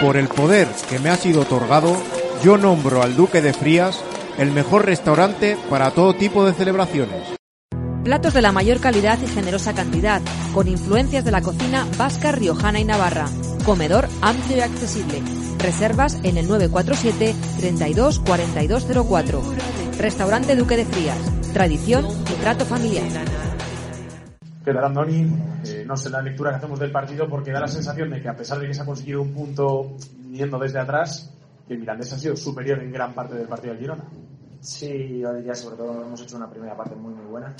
Por el poder que me ha sido otorgado, yo nombro al Duque de Frías el mejor restaurante para todo tipo de celebraciones. Platos de la mayor calidad y generosa cantidad, con influencias de la cocina vasca, riojana y navarra. Comedor amplio y accesible. Reservas en el 947 32 4204. Restaurante Duque de Frías. Tradición y trato familiar. ¿Qué tal, Andoni? Eh, no sé la lectura que hacemos del partido porque da la sensación de que a pesar de que se ha conseguido un punto yendo desde atrás, que el Mirandés ha sido superior en gran parte del partido del Girona. Sí, yo diría sobre todo hemos hecho una primera parte muy muy buena.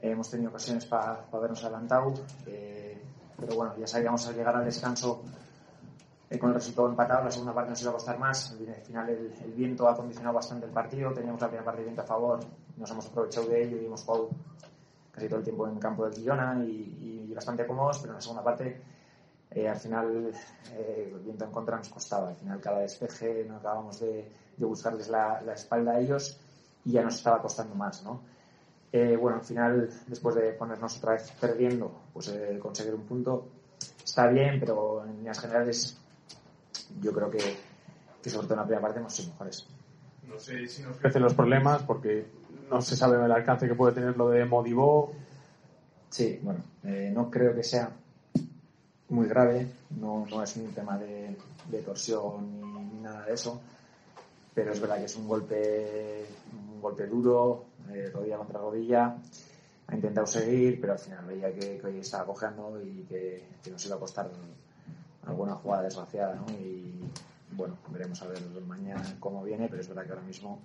Eh, hemos tenido ocasiones para habernos adelantado, eh, pero bueno, ya sabíamos al llegar al descanso eh, con el resultado empatado, la segunda parte nos iba a costar más. Al final el, el viento ha condicionado bastante el partido, teníamos la primera parte de viento a favor, nos hemos aprovechado de ello y hemos jugado casi todo el tiempo en campo del Girona y, y bastante cómodos, pero en la segunda parte eh, al final eh, el viento en contra nos costaba. Al final cada despeje no acabamos de, de buscarles la, la, espalda a ellos y ya nos estaba costando más, ¿no? Eh, bueno, al final, después de ponernos otra vez perdiendo, pues eh, conseguir un punto está bien, pero en líneas generales yo creo que, que sobre todo en la primera parte hemos sido mejores. No sé si nos crecen los problemas porque no se sabe el alcance que puede tener lo de Modibó. Sí, bueno, eh, no creo que sea muy grave, no, no es un tema de, torsión ni, ni, nada de eso, pero es verdad que es un golpe, un golpe duro, eh, rodilla contra rodilla, ha intentado seguir, pero al final veía que, que hoy estaba cojeando y que, que, nos iba a costar alguna jugada desgraciada, ¿no? Y bueno, veremos a ver mañana cómo viene, pero es verdad que ahora mismo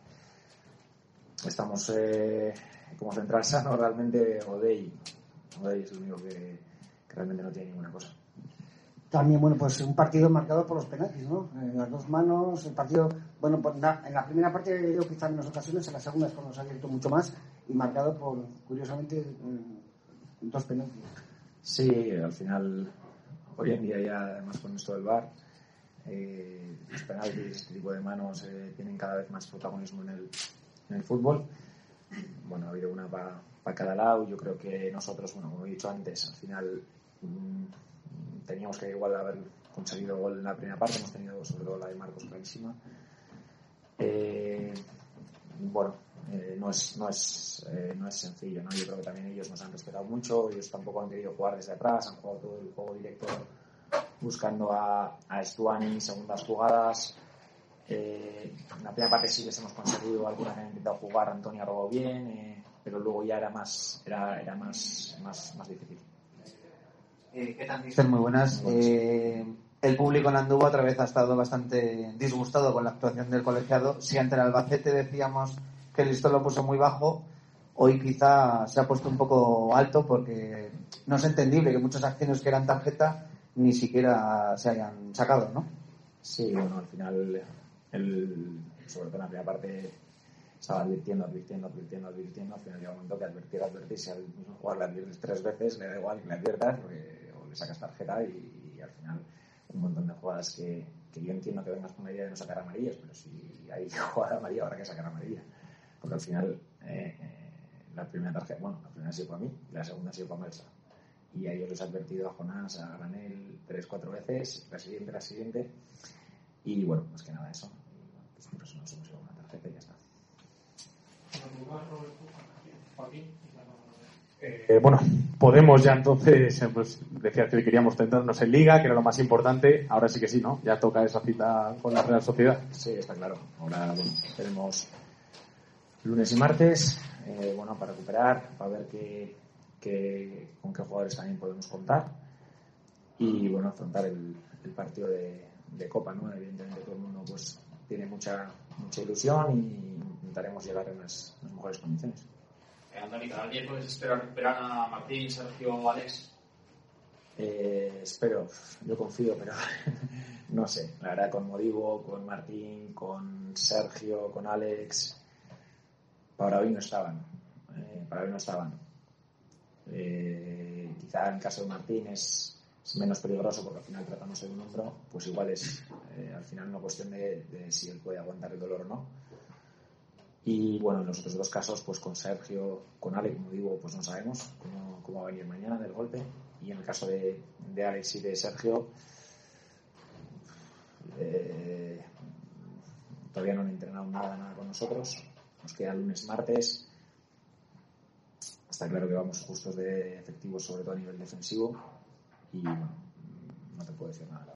estamos eh, como central sano realmente Odey. Odey es el único que, que realmente no tiene ninguna cosa también, bueno, pues un partido marcado por los penaltis, ¿no? En las dos manos, el partido, bueno, pues en la primera parte yo quizá en las ocasiones, en la segunda es cuando se ha abierto mucho más y marcado por, curiosamente, dos penaltis. Sí, al final, hoy en día ya, además con esto del VAR, eh, los penaltis, este tipo de manos eh, tienen cada vez más protagonismo en el, en el fútbol. Bueno, ha habido una para pa cada lado. Yo creo que nosotros, bueno, como he dicho antes, al final mmm, teníamos que igual haber conseguido gol en la primera parte, hemos tenido sobre todo la de Marcos clarísima. Eh, bueno, eh, no, es, no, es, eh, no es sencillo, ¿no? yo creo que también ellos nos han respetado mucho, ellos tampoco han querido jugar desde atrás, han jugado todo el juego directo buscando a, a Stuani segundas jugadas. Eh, en la primera parte sí les hemos conseguido, algunas han intentado jugar, Antonio robó bien, eh, pero luego ya era más, era, era más, más, más difícil. Eh, ¿Qué tal, Mister? Muy buenas. Eh, el público en Andúba otra vez ha estado bastante disgustado con la actuación del colegiado. Si ante el Albacete decíamos que el listón lo puso muy bajo, hoy quizá se ha puesto un poco alto porque no es entendible que muchas acciones que eran tarjeta ni siquiera se hayan sacado, ¿no? Sí, bueno, al final, el, sobre todo en la primera parte, estaba advirtiendo, advirtiendo, advirtiendo, advirtiendo. Al final llega un momento que advertir, advertir, si al jugador le adviertes tres veces, le da igual que le adviertas, o le sacas tarjeta y, y, al final un montón de jugadas que, yo entiendo que vengas con la idea de no sacar amarillas, pero si hay jugada amarilla habrá que sacar amarilla. Porque al final eh, eh, la primera tarjeta, bueno, la primera ha sido para mí, la segunda ha sido para Melsa. Y a ellos les he advertido a Jonás, a Granel, tres, cuatro veces, la siguiente, la siguiente. Y bueno, más que nada eso. Pues una tarjeta y ya está. Eh, bueno, podemos ya entonces, pues, decía que queríamos centrarnos en Liga, que era lo más importante. Ahora sí que sí, ¿no? Ya toca esa cita con la Real Sociedad. Sí, está claro. Ahora bueno, tenemos lunes y martes, eh, bueno, para recuperar, para ver qué, qué, con qué jugadores también podemos contar y, bueno, afrontar el, el partido de, de, Copa, ¿no? Evidentemente todo el mundo pues tiene mucha, mucha ilusión y intentaremos llegar en las, mejores condiciones. Eh, Andoni, cada miércoles espero recuperar a Martín, Sergio, Alex. Eh, espero, yo confío, pero no sé. La verdad, con Modivo, con Martín, con Sergio, con Alex, para hoy no estaban. Eh, para hoy no estaban. Eh, quizá en el caso de Martín es, menos peligroso porque al final tratamos de un hombro, pues igual es al final una cuestión de, de si él puede aguantar el dolor o no y bueno, en los otros dos casos, pues con Sergio, con Alex, como digo, pues no sabemos cómo, va a venir mañana del golpe. Y en el caso de, de Alex y de Sergio, eh, todavía no han entrenado nada, nada con nosotros. Nos queda lunes, martes. Está claro que vamos justos de efectivos, sobre todo a nivel defensivo. Y no te puedo decir nada.